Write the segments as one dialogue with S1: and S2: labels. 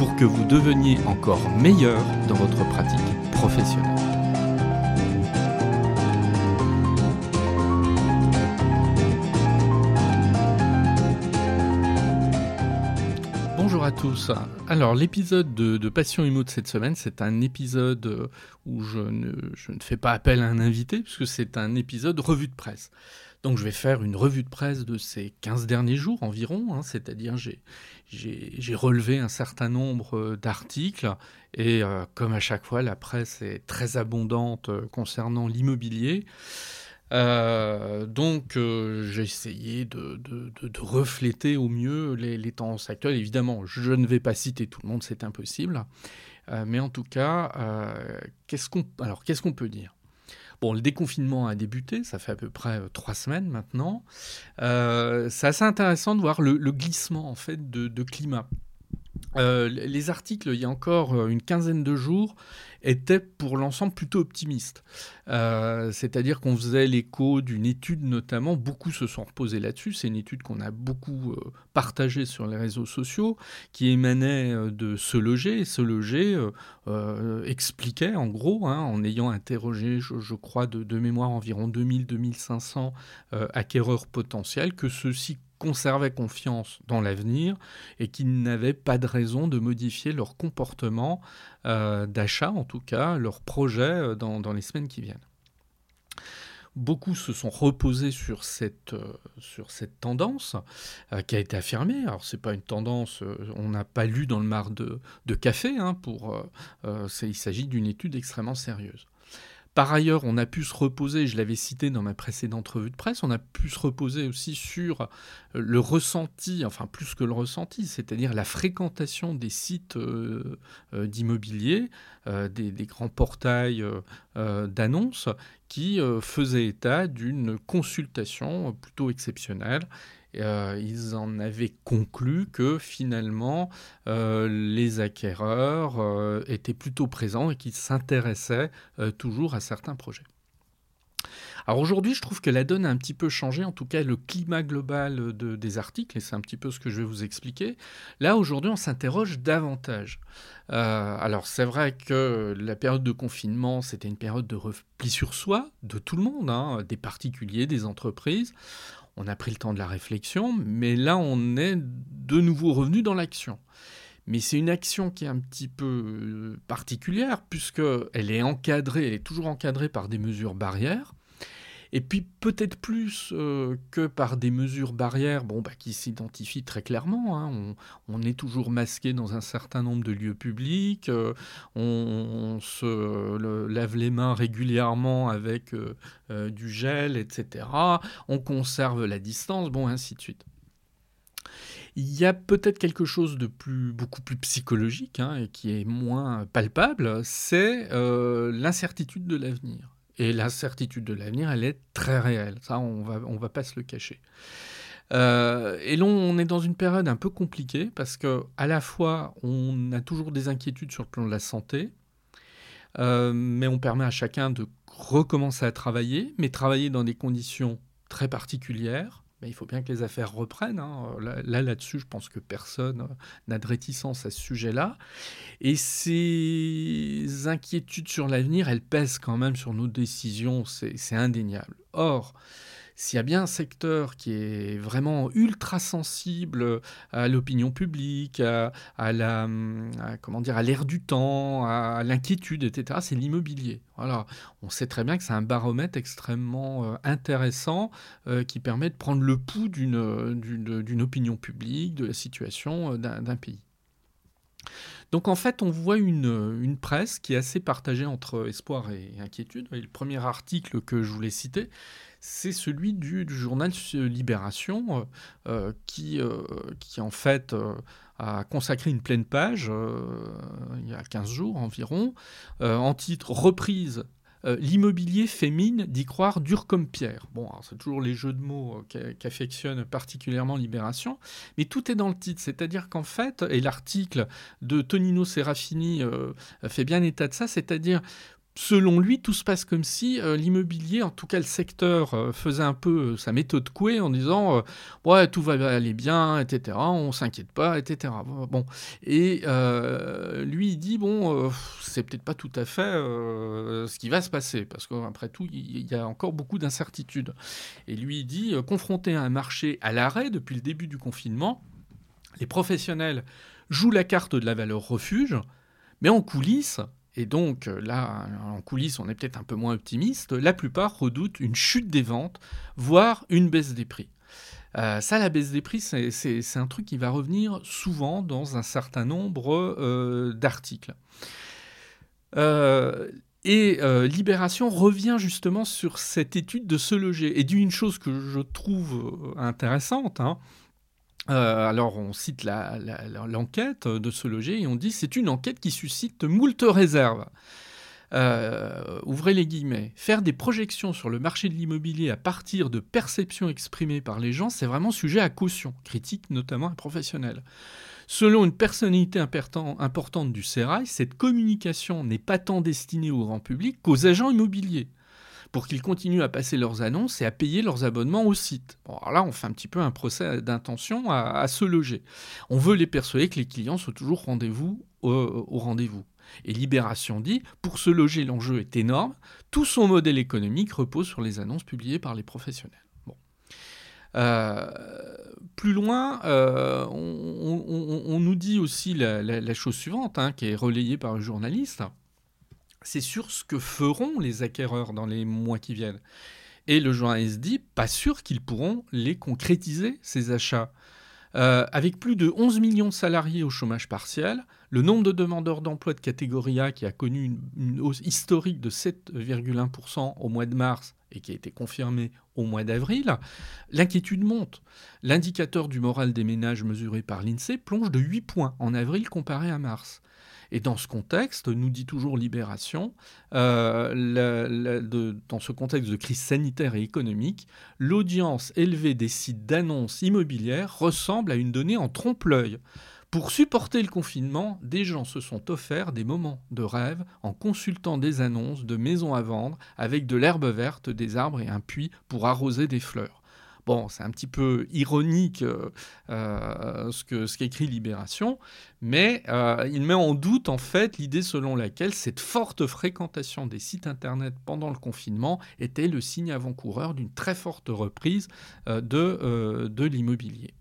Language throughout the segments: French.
S1: pour que vous deveniez encore meilleur dans votre pratique professionnelle. Bonjour à tous. Alors l'épisode de, Passion Imo de cette semaine, c'est un épisode euh, où je ne, je ne, fais pas appel à un invité, puisque c'est un épisode revue de presse. Donc je vais faire une revue de presse de ces 15 derniers jours environ, hein, c'est-à-dire j'ai relevé un certain nombre euh, d'articles et euh, comme à chaque fois la presse est très abondante euh, concernant l'immobilier, donc j'ai essayé de, refléter au mieux les, tendances actuelles. Évidemment, je ne vais pas citer tout le monde, c'est impossible. mais en tout cas, qu'est-ce qu'on peut dire? Bon, le déconfinement a débuté, ça fait à peu près euh, trois semaines maintenant. Euh, c'est assez intéressant de voir le, glissement en fait de, climat. Euh, les articles, il y a encore une quinzaine de jours, était pour l'ensemble plutôt optimiste. Euh, c'est-à-dire qu'on faisait l'écho d'une étude notamment, beaucoup se sont reposés là-dessus, c'est une étude qu'on a beaucoup euh, partagée sur les réseaux sociaux, qui émanait euh, de Se Loger, et Se Loger expliquait en gros, hein, en ayant interrogé, je, crois, de, de, mémoire environ 2000-2500 acquéreurs potentiels, que ceux-ci conservaient confiance dans l'avenir et qu'ils n'avaient pas de raison de modifier leur comportement d'achat, en tout cas, leur projet euh, dans, les semaines qui viennent. Beaucoup se sont reposés sur cette, euh, tendance qui a été affirmée. Alors, ce n'est pas une tendance, on n'a pas lu dans le mar de, café, hein, pour, il s'agit d'une étude extrêmement sérieuse. Par ailleurs, on a pu se reposer, je l'avais cité dans ma précédente revue de presse, on a pu se reposer aussi sur euh, le ressenti, enfin plus que le ressenti, c'est-à-dire la fréquentation des sites euh, euh, d'immobilier, des, des, grands portails d'annonces qui faisaient état d'une consultation plutôt exceptionnelle euh, ils en avaient conclu que finalement euh, les acquéreurs euh, étaient plutôt présents et qu'ils s'intéressaient toujours à certains projets. Alors aujourd'hui, je trouve que la donne a un petit peu changé, en tout cas le climat global des articles, et c'est un petit peu ce que je vais vous expliquer. Là, aujourd'hui, on s'interroge davantage. alors c'est vrai que la période de confinement, c'était une période de repli sur soi de tout le monde, hein, des particuliers, des entreprises on a pris le temps de la réflexion, mais là on est de nouveau revenu dans l'action. Mais c'est une action qui est un petit peu euh, particulière, puisqu'elle est encadrée, elle est toujours encadrée par des mesures barrières. Et puis peut-être plus euh, que par des mesures barrières bon, bah, qui s'identifient très clairement. Hein. On, est toujours masqué dans un certain nombre de lieux publics, euh, on, se lave les mains régulièrement avec euh, du gel, etc. On conserve la distance, bon, ainsi de suite. Il y a peut-être quelque chose de plus, beaucoup plus psychologique hein, et qui est moins palpable, c'est l'incertitude de l'avenir. Et l'incertitude de l'avenir, elle est très réelle. Ça, on va, va pas se le cacher. Euh, et là, on est dans une période un peu compliquée parce que à la fois, on a toujours des inquiétudes sur le plan de la santé, euh, mais on permet à chacun de recommencer à travailler, mais travailler dans des conditions très particulières il faut bien que les affaires reprennent. Hein. Là, là-dessus, je pense que personne n'a de réticence à ce sujet-là. Et ces inquiétudes sur l'avenir, elles pèsent quand même sur nos décisions, c'est indéniable. Or, s'il y a bien un secteur qui est vraiment ultra sensible à l'opinion publique, à, la, comment dire, à l'air du temps, à, l'inquiétude, etc., c'est l'immobilier. Voilà, on sait très bien que c'est un baromètre extrêmement euh, intéressant euh, qui permet de prendre le pouls d'une opinion publique, de la situation euh, d'un pays. Donc en fait, on voit une, presse qui est assez partagée entre espoir et inquiétude. Le premier article que je voulais citer, c'est celui du, journal Libération, euh, qui, euh, qui en fait a consacré une pleine page, il y a 15 jours environ, en titre Reprise euh, l'immobilier fait mine d'y croire dur comme pierre. Bon, c'est toujours les jeux de mots euh, qu'affectionne particulièrement Libération, mais tout est dans le titre. C'est-à-dire qu'en fait, et l'article de Tonino Serafini euh, fait bien état de ça, c'est-à-dire Selon lui, tout se passe comme si euh, l'immobilier, en tout cas le secteur, euh, faisait un peu euh, sa méthode couée en disant ouais tout va aller bien, etc. On s'inquiète pas, etc. Bon et lui il dit bon c'est peut-être pas tout à fait ce qui va se passer parce qu'après tout il y a encore beaucoup d'incertitudes. Et lui il dit confronté à un marché à l'arrêt depuis le début du confinement, les professionnels jouent la carte de la valeur refuge, mais en coulisses et donc euh, là, en coulisses, on est peut-être un peu moins optimiste, la plupart redoutent une chute des ventes, voire une baisse des prix. Euh, ça, la baisse des prix, c'est un truc qui va revenir souvent dans un certain nombre euh, d'articles. et Libération revient justement sur cette étude de se loger. Et d'une chose que je trouve intéressante, hein, euh, alors on cite l'enquête de ce loger et on dit c'est une enquête qui suscite moult réserves. Euh, ouvrez les guillemets, faire des projections sur le marché de l'immobilier à partir de perceptions exprimées par les gens, c'est vraiment sujet à caution, critique notamment un professionnel. Selon une personnalité importante du Sérail, cette communication n'est pas tant destinée au grand public qu'aux agents immobiliers pour qu'ils continuent à passer leurs annonces et à payer leurs abonnements au site. Bon, alors là, on fait un petit peu un procès d'intention à, se loger. On veut les persuader que les clients sont toujours rendez-vous au, rendez-vous. Et Libération dit, pour se loger, l'enjeu est énorme. Tout son modèle économique repose sur les annonces publiées par les professionnels. Euh, plus loin, euh, on, nous dit aussi la, chose suivante, hein, qui est relayée par un journaliste c'est sur ce que feront les acquéreurs dans les mois qui viennent. Et le journaliste dit, pas sûr qu'ils pourront les concrétiser, ces achats. Euh, avec plus de 11 millions de salariés au chômage partiel, le nombre de demandeurs d'emploi de catégorie A qui a connu une, hausse historique de 7,1% au mois de mars et qui a été confirmée au mois d'avril, l'inquiétude monte. L'indicateur du moral des ménages mesuré par l'INSEE plonge de 8 points en avril comparé à mars. Et dans ce contexte, nous dit toujours Libération, euh, dans ce contexte de crise sanitaire et économique, l'audience élevée des sites d'annonces immobilières ressemble à une donnée en trompe-l'œil. Pour supporter le confinement, des gens se sont offerts des moments de rêve en consultant des annonces de maisons à vendre avec de l'herbe verte, des arbres et un puits pour arroser des fleurs. Bon, c'est un petit peu ironique euh, euh, ce qu'écrit Libération, mais euh, il met en doute en fait l'idée selon laquelle cette forte fréquentation des sites internet pendant le confinement était le signe avant-coureur d'une très forte reprise de, l'immobilier.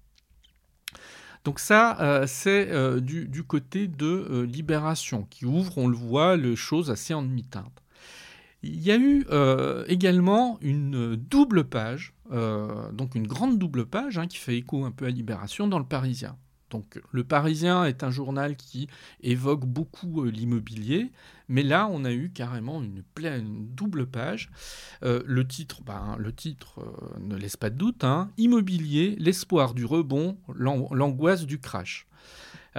S1: Donc ça, c'est du, du, côté de Libération, qui ouvre, on le voit, les choses assez en demi-teinte. Il y a eu euh, également une double page, euh, donc une grande double page hein, qui fait écho un peu à Libération dans le Parisien. Donc le Parisien est un journal qui évoque beaucoup euh, l'immobilier, mais là on a eu carrément une, pleine, double page. le titre, ben, le titre ne laisse pas de doute, hein. Immobilier, l'espoir du rebond, l'angoisse du crash.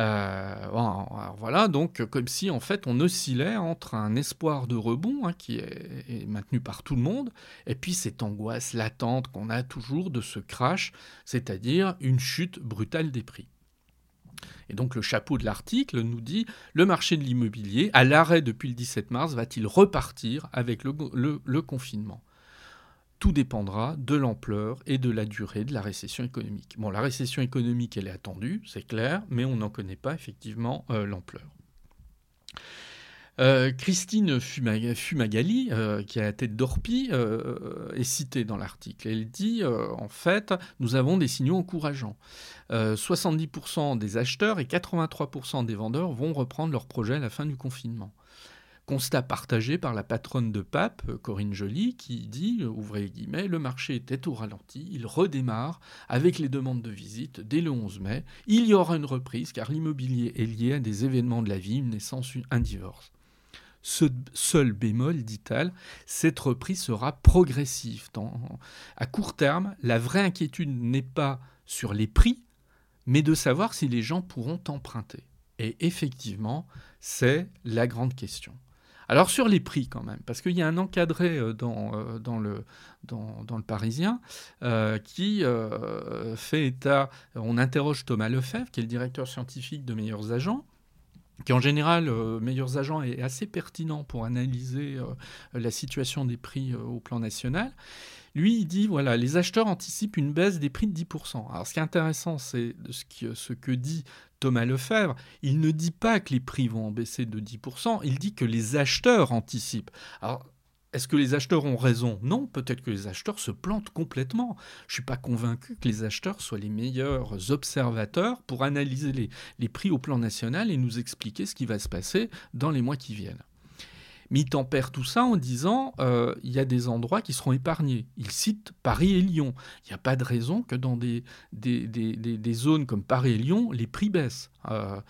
S1: Euh, voilà, donc comme si en fait on oscillait entre un espoir de rebond hein, qui est, maintenu par tout le monde, et puis cette angoisse latente qu'on a toujours de ce crash, c'est-à-dire une chute brutale des prix. Et donc le chapeau de l'article nous dit le marché de l'immobilier, à l'arrêt depuis le 17 mars, va-t-il repartir avec le confinement? Tout dépendra de l'ampleur et de la durée de la récession économique. Bon, la récession économique, elle est attendue, c'est clair, mais on n'en connaît pas effectivement euh, l'ampleur. Euh, Christine Fumagali, euh, qui a la tête d'Orpi, est citée dans l'article. Elle dit, en fait, nous avons des signaux encourageants. 70% des acheteurs et 83% des vendeurs vont reprendre leur projet à la fin du confinement. Constat partagé par la patronne de Pape, Corinne Joly, qui dit, ouvrez les guillemets, le marché était au ralenti, il redémarre avec les demandes de visite dès le 11 mai. Il y aura une reprise car l'immobilier est lié à des événements de la vie, une naissance, un divorce. Ce seul bémol, dit-elle, cette reprise sera progressive. à court terme, la vraie inquiétude n'est pas sur les prix, mais de savoir si les gens pourront emprunter. Et effectivement, c'est la grande question. Alors sur les prix quand même, parce qu'il y a un encadré euh, dans, euh, dans, le Parisien euh, qui fait état, on interroge Thomas Lefebvre, qui est le directeur scientifique de Meilleurs Agents, qui en général, Meilleurs Agents est assez pertinent pour analyser la situation des prix au plan national. Lui, il dit, voilà, les acheteurs anticipent une baisse des prix de 10%. Alors ce qui est intéressant, c'est ce, ce que dit Thomas Lefebvre, il ne dit pas que les prix vont baisser de 10%, il dit que les acheteurs anticipent. Alors, est-ce que les acheteurs ont raison? Non, peut-être que les acheteurs se plantent complètement. Je ne suis pas convaincu que les acheteurs soient les meilleurs observateurs pour analyser les, les prix au plan national et nous expliquer ce qui va se passer dans les mois qui viennent. Mais il tempère tout ça en disant euh, il y a des endroits qui seront épargnés. Il cite Paris et Lyon. Il n'y a pas de raison que dans des, zones comme Paris et Lyon, les prix baissent. Euh,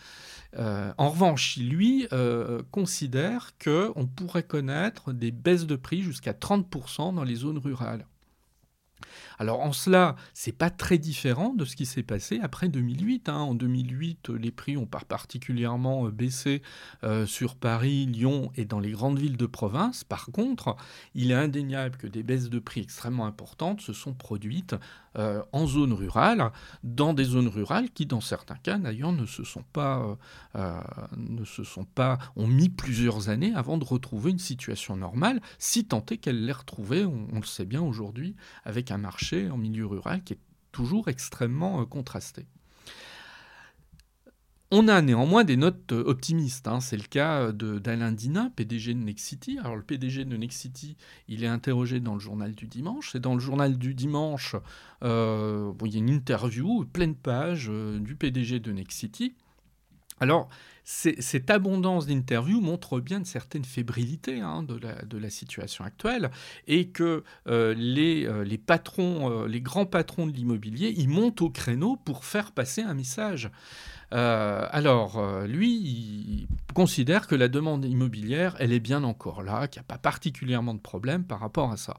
S1: euh, en revanche, lui considère qu'on pourrait connaître des baisses de prix jusqu'à 30% dans les zones rurales. Alors en cela, c'est pas très différent de ce qui s'est passé après 2008. Hein. En 2008, les prix ont particulièrement euh, baissé euh, sur Paris, Lyon et dans les grandes villes de province. Par contre, il est indéniable que des baisses de prix extrêmement importantes se sont produites euh, en zone rurale, dans des zones rurales qui, dans certains cas, d'ailleurs, ne se sont pas, ne se sont pas, ont mis plusieurs années avant de retrouver une situation normale, si tant est qu'elle l'ait retrouvée, on le sait bien aujourd'hui, avec un marché en milieu rural qui est toujours extrêmement euh, contrasté. On a néanmoins des notes euh, optimistes. Hein. C'est le cas d'Alain Dinin, PDG de Nexity. Alors le PDG de Nexity, il est interrogé dans le journal du dimanche. Et dans le journal du dimanche, euh, il y a une interview, pleine page du PDG de Nexity. Alors, cette abondance d'interviews montre bien une certaine fébrilité hein, de, la, situation actuelle et que euh, euh, les, patrons, euh, les grands patrons de l'immobilier, ils montent au créneau pour faire passer un message. Alors, lui, il considère que la demande immobilière, elle est bien encore là, qu'il n'y a pas particulièrement de problème par rapport à ça.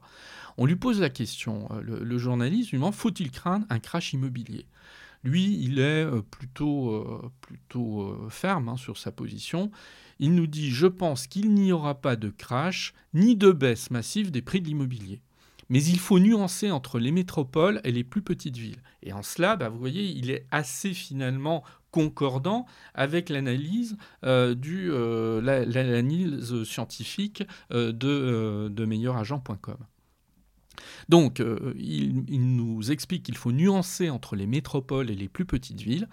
S1: On lui pose la question, le, le journaliste lui faut-il craindre un crash immobilier? Lui, il est euh, plutôt, euh, euh, ferme hein, sur sa position. Il nous dit Je pense qu'il n'y aura pas de crash ni de baisse massive des prix de l'immobilier. Mais il faut nuancer entre les métropoles et les plus petites villes. Et en cela, bah, vous voyez, il est assez finalement concordant avec l'analyse du l'analyse scientifique de, de meilleuragent.com. Donc, euh, il, nous explique qu'il faut nuancer entre les métropoles et les plus petites villes.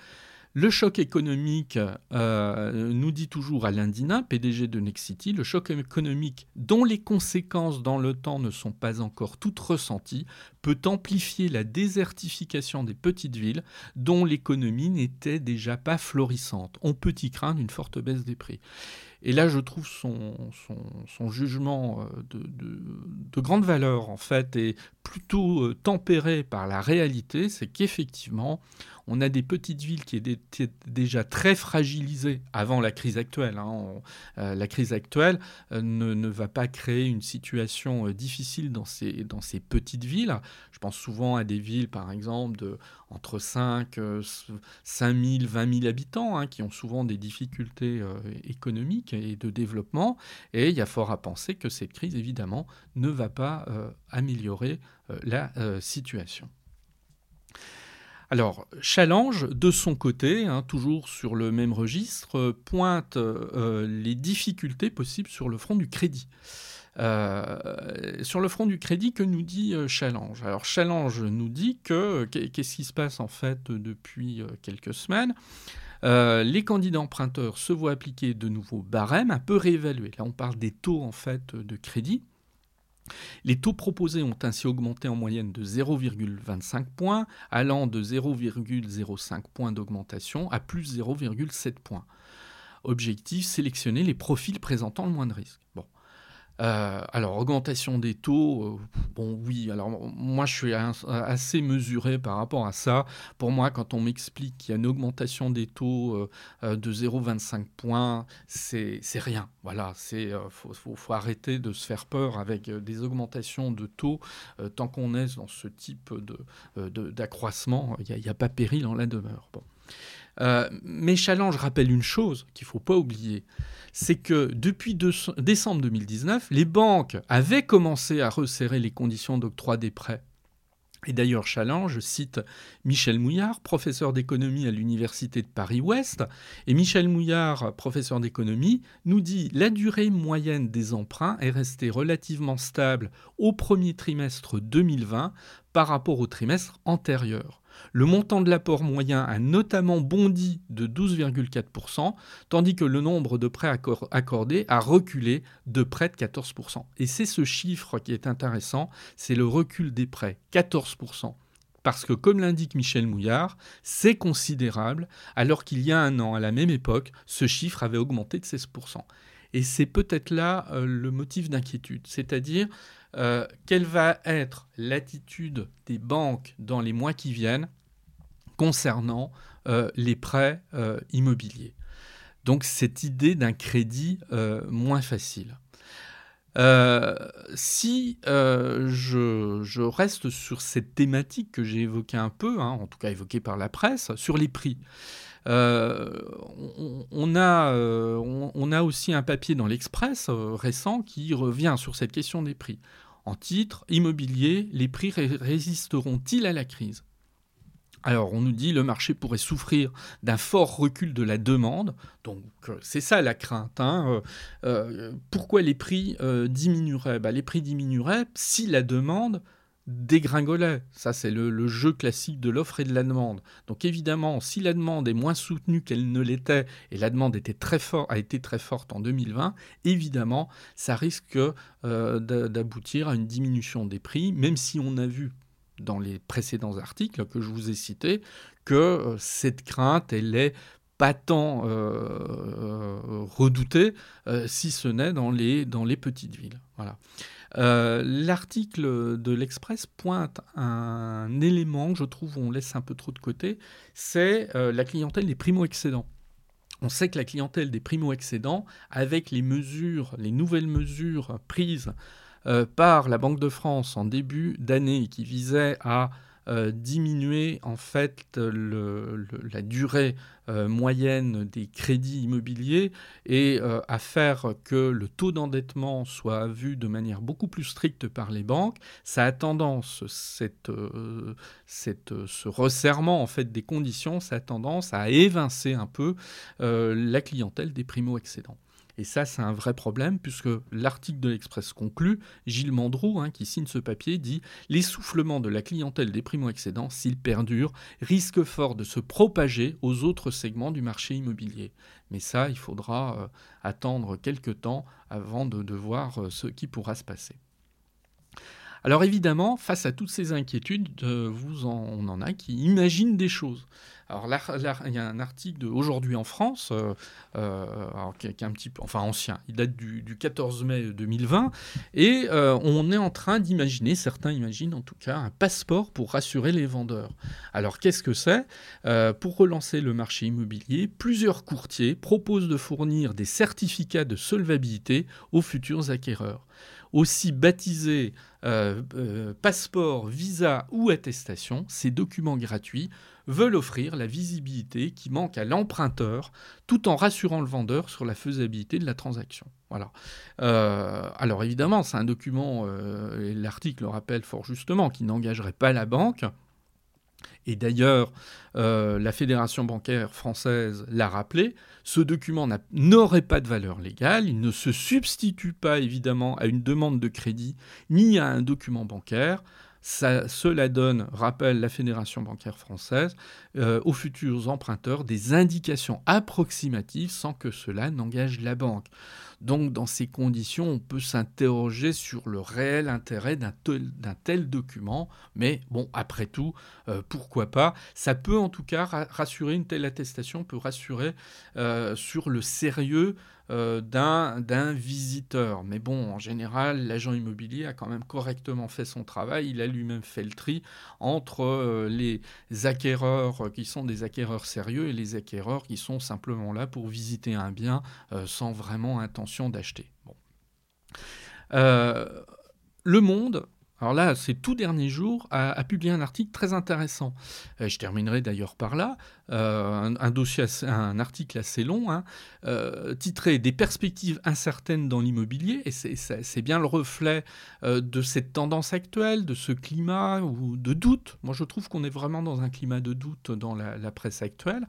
S1: Le choc économique, euh, nous dit toujours Alain Dinin, PDG de Nexity, le choc économique dont les conséquences dans le temps ne sont pas encore toutes ressenties, peut amplifier la désertification des petites villes dont l'économie n'était déjà pas florissante. On peut y craindre une forte baisse des prix. Et là, je trouve son, son, jugement euh, de, de, grande valeur, en fait, et plutôt euh, tempéré par la réalité, c'est qu'effectivement, on a des petites villes qui étaient déjà très fragilisées avant la crise actuelle. Hein. Euh, la crise actuelle euh, ne, va pas créer une situation difficile dans ces, dans ces petites villes. Je pense souvent à des villes, par exemple, de entre 5, 5 000, 20 000 habitants, hein, qui ont souvent des difficultés économiques et de développement. Et il y a fort à penser que cette crise, évidemment, ne va pas améliorer la situation. Alors, Challenge, de son côté, hein, toujours sur le même registre, euh, pointe euh, les difficultés possibles sur le front du crédit. Euh, sur le front du crédit, que nous dit Challenge? Alors Challenge nous dit que qu'est-ce qui se passe en fait depuis quelques semaines? Les candidats emprunteurs se voient appliquer de nouveaux barèmes un peu réévalués. Là, on parle des taux en fait de crédit. Les taux proposés ont ainsi augmenté en moyenne de 0,25 points, allant de 0,05 points d'augmentation à plus 0,7 points. Objectif, sélectionner les profils présentant le moins de risques. Bon. Euh, alors, augmentation des taux, euh, bon, oui. Alors, moi, je suis assez mesuré par rapport à ça. Pour moi, quand on m'explique qu'il y a une augmentation des taux euh, de 0,25 points, c'est rien. Voilà, c'est faut, faut, arrêter de se faire peur avec des augmentations de taux. tant qu'on est dans ce type d'accroissement, il n'y a, pas péril en la demeure. Euh, mais Challenge rappelle une chose qu'il ne faut pas oublier, c'est que depuis décembre 2019, les banques avaient commencé à resserrer les conditions d'octroi des prêts. Et d'ailleurs, Challenge cite Michel Mouillard, professeur d'économie à l'Université de Paris-Ouest. Et Michel Mouillard, professeur d'économie, nous dit la durée moyenne des emprunts est restée relativement stable au premier trimestre 2020 par rapport au trimestre antérieur. Le montant de l'apport moyen a notamment bondi de 12,4%, tandis que le nombre de prêts accordés a reculé de près de 14%. Et c'est ce chiffre qui est intéressant, c'est le recul des prêts, 14%. Parce que, comme l'indique Michel Mouillard, c'est considérable, alors qu'il y a un an, à la même époque, ce chiffre avait augmenté de 16%. Et c'est peut-être là euh, le motif d'inquiétude, c'est-à-dire euh, quelle va être l'attitude des banques dans les mois qui viennent concernant euh, les prêts immobiliers. Donc cette idée d'un crédit moins facile. si je, reste sur cette thématique que j'ai évoquée un peu, hein, en tout cas évoquée par la presse, sur les prix, on, a, on, a, aussi un papier dans l'Express récent qui revient sur cette question des prix. En titre, immobilier, les prix résisteront-ils à la crise? Alors, on nous dit le marché pourrait souffrir d'un fort recul de la demande. Donc, euh, c'est ça la crainte. Hein. Euh, euh, pourquoi les prix diminueraient? Bah, Les prix diminueraient si la demande dégringolait. Ça, c'est le, jeu classique de l'offre et de la demande. Donc évidemment, si la demande est moins soutenue qu'elle ne l'était, et la demande était très a été très forte en 2020, évidemment, ça risque euh, d'aboutir à une diminution des prix, même si on a vu dans les précédents articles que je vous ai cités que euh, cette crainte, elle est pas tant euh, redoutée, si ce n'est dans les, dans les petites villes. Voilà. Euh, l'article de l'Express pointe un élément que je trouve on laisse un peu trop de côté, c'est euh, la clientèle des primo-excédents. On sait que la clientèle des primo-excédents, avec les mesures, les nouvelles mesures prises euh, par la Banque de France en début d'année qui visaient à euh, diminuer en fait la durée euh, moyenne des crédits immobiliers et euh, à faire que le taux d'endettement soit vu de manière beaucoup plus stricte par les banques, ça a tendance, cette, ce resserrement en fait des conditions, ça a tendance à évincer un peu la clientèle des primo-excédents. Et ça, c'est un vrai problème, puisque l'article de l'Express conclut, Gilles Mandreau, hein, qui signe ce papier, dit L'essoufflement de la clientèle des primo-excédents, s'il perdure, risque fort de se propager aux autres segments du marché immobilier. Mais ça, il faudra euh, attendre quelques temps avant de, voir euh, ce qui pourra se passer. Alors évidemment, face à toutes ces inquiétudes, euh, vous on en a qui imaginent des choses. Alors il y a un article d'aujourd'hui en France, euh, euh, qui, est un petit peu, enfin ancien, il date du, 14 mai 2020, et on est en train d'imaginer, certains imaginent en tout cas, un passeport pour rassurer les vendeurs. Alors qu'est-ce que c'est? Pour relancer le marché immobilier, plusieurs courtiers proposent de fournir des certificats de solvabilité aux futurs acquéreurs aussi baptisés euh, euh, passeport, visa ou attestation, ces documents gratuits veulent offrir la visibilité qui manque à l'emprunteur tout en rassurant le vendeur sur la faisabilité de la transaction. Euh, alors évidemment, c'est un document, et l'article le rappelle fort justement, qui n'engagerait pas la banque. Et d'ailleurs, la Fédération bancaire française l'a rappelé, ce document n'aurait pas de valeur légale, il ne se substitue pas évidemment à une demande de crédit ni à un document bancaire. cela donne, rappelle la Fédération bancaire française, euh, aux futurs emprunteurs des indications approximatives sans que cela n'engage la banque. Donc dans ces conditions, on peut s'interroger sur le réel intérêt d'un tel, document, mais bon, après tout, euh, pourquoi pas? Ça peut en tout cas rassurer, une telle attestation peut rassurer euh, sur le sérieux d'un visiteur. Mais bon, en général, l'agent immobilier a quand même correctement fait son travail. Il a lui-même fait le tri entre les acquéreurs qui sont des acquéreurs sérieux et les acquéreurs qui sont simplement là pour visiter un bien sans vraiment intention d'acheter. Bon. le Monde alors là, ces tout derniers jours, a, publié un article très intéressant. Euh, je terminerai d'ailleurs par là. Euh, un, dossier, un article assez long, hein, euh, titré Des perspectives incertaines dans l'immobilier. Et c'est bien le reflet de cette tendance actuelle, de ce climat ou de doute. Moi, je trouve qu'on est vraiment dans un climat de doute dans la, la presse actuelle.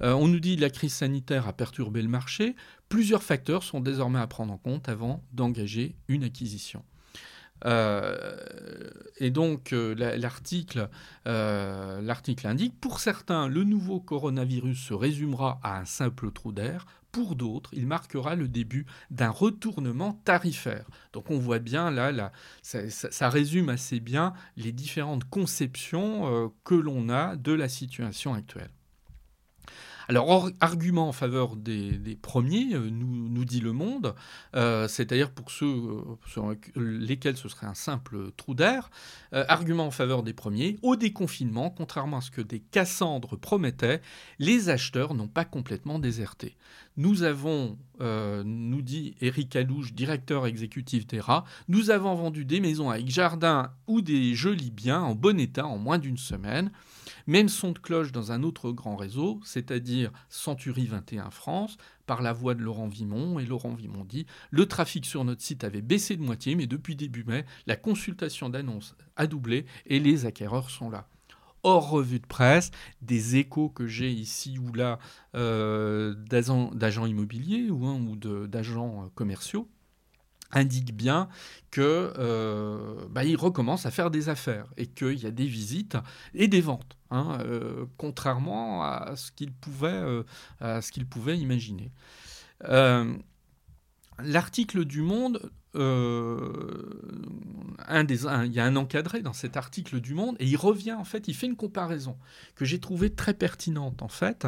S1: on nous dit que la crise sanitaire a perturbé le marché. Plusieurs facteurs sont désormais à prendre en compte avant d'engager une acquisition. Euh, et donc euh, l'article, euh, l'article indique, pour certains, le nouveau coronavirus se résumera à un simple trou d'air. Pour d'autres, il marquera le début d'un retournement tarifaire. Donc on voit bien là ça, résume assez bien les différentes conceptions que l'on a de la situation actuelle. Alors, argument en faveur des, premiers, euh, nous, dit Le Monde, euh, c'est-à-dire pour ceux euh, sur lesquels ce serait un simple trou d'air, argument en faveur des premiers, au déconfinement, contrairement à ce que des Cassandres promettaient, les acheteurs n'ont pas complètement déserté. Nous avons, nous dit Eric Alouche, directeur exécutif d'ERA, nous avons vendu des maisons avec jardin ou des jolis biens en bon état en moins d'une semaine. Même son de cloche dans un autre grand réseau, c'est-à-dire Century 21 France, par la voix de Laurent Vimon. Et Laurent Vimon dit Le trafic sur notre site avait baissé de moitié, mais depuis début mai, la consultation d'annonces a doublé et les acquéreurs sont là hors revue de presse, des échos que j'ai ici ou là euh, d'agents immobiliers ou, d'agents euh, commerciaux indique bien que euh, bah, recommence à faire des affaires et qu'il y a des visites et des ventes, hein, euh, contrairement à ce qu'il pouvait, euh, imaginer. L'article du Monde, il y a un encadré dans cet article du Monde et il revient en fait, il fait une comparaison que j'ai trouvée très pertinente en fait.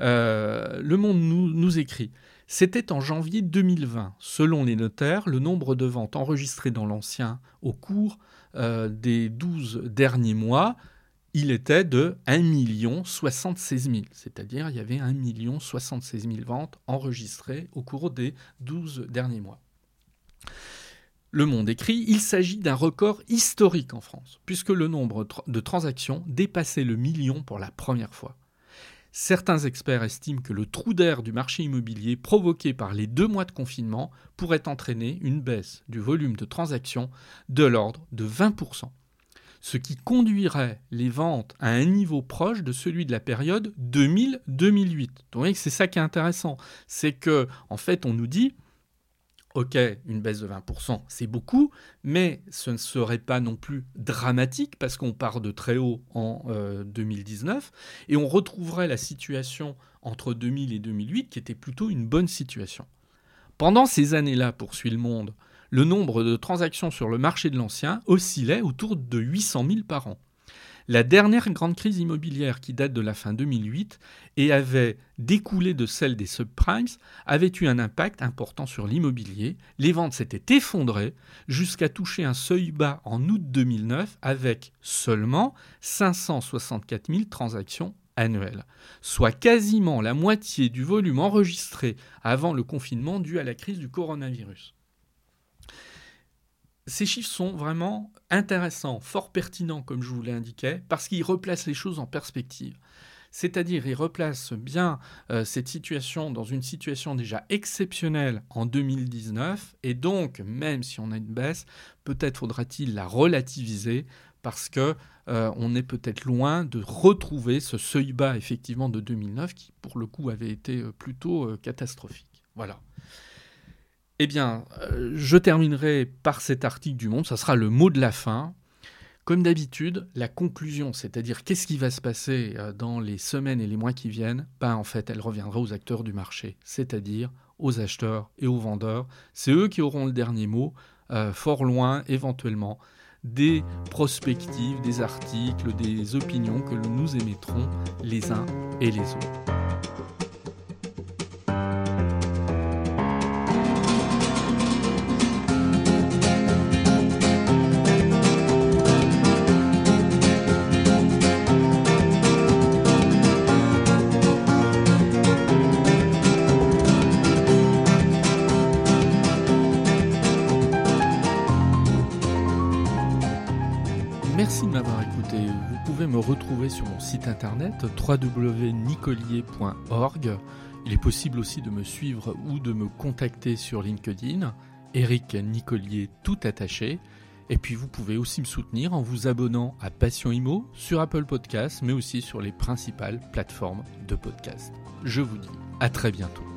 S1: le Monde nous écrit. C'était en janvier 2020. Selon les notaires, le nombre de ventes enregistrées dans l'ancien au cours euh, des 12 derniers mois, il était de 1 76 000. C'est-à-dire il y avait 1 76 000 ventes enregistrées au cours des 12 derniers mois. Le Monde écrit, il s'agit d'un record historique en France, puisque le nombre de transactions dépassait le million pour la première fois. Certains experts estiment que le trou d'air du marché immobilier provoqué par les deux mois de confinement pourrait entraîner une baisse du volume de transactions de l'ordre de 20%, ce qui conduirait les ventes à un niveau proche de celui de la période 2000-2008. Donc c'est ça qui est intéressant, c'est que en fait on nous dit Ok, une baisse de 20%, c'est beaucoup, mais ce ne serait pas non plus dramatique parce qu'on part de très haut en 2019 euh, et on retrouverait la situation entre 2000 et 2008 qui était plutôt une bonne situation. Pendant ces années-là, poursuit le monde, le nombre de transactions sur le marché de l'ancien oscillait autour de 800 000 par an. La dernière grande crise immobilière qui date de la fin 2008 et avait découlé de celle des subprimes avait eu un impact important sur l'immobilier. Les ventes s'étaient effondrées jusqu'à toucher un seuil bas en août 2009 avec seulement 564 000 transactions annuelles, soit quasiment la moitié du volume enregistré avant le confinement dû à la crise du coronavirus ces chiffres sont vraiment intéressants, fort pertinents, comme je vous l'ai indiqué, parce qu'ils replacent les choses en perspective. C'est-à-dire, ils replacent bien euh, cette situation dans une situation déjà exceptionnelle en 2019, et donc, même si on a une baisse, peut-être faudra-t-il la relativiser, parce que euh, est peut-être loin de retrouver ce seuil bas effectivement de 2009, qui pour le coup avait été euh, plutôt catastrophique. Voilà. Eh bien, euh, je terminerai par cet article du Monde, ça sera le mot de la fin. Comme d'habitude, la conclusion, c'est-à-dire qu'est-ce qui va se passer euh, dans les semaines et les mois qui viennent, ben en fait, elle reviendra aux acteurs du marché, c'est-à-dire aux acheteurs et aux vendeurs. C'est eux qui auront le dernier mot, euh, fort loin éventuellement des prospectives, des articles, des opinions que nous émettrons les uns et les autres. Internet www.nicolier.org. Il est possible aussi de me suivre ou de me contacter sur LinkedIn, Eric Nicolier tout attaché. Et puis vous pouvez aussi me soutenir en vous abonnant à Passion Imo sur Apple Podcasts, mais aussi sur les principales plateformes de podcast. Je vous dis à très bientôt.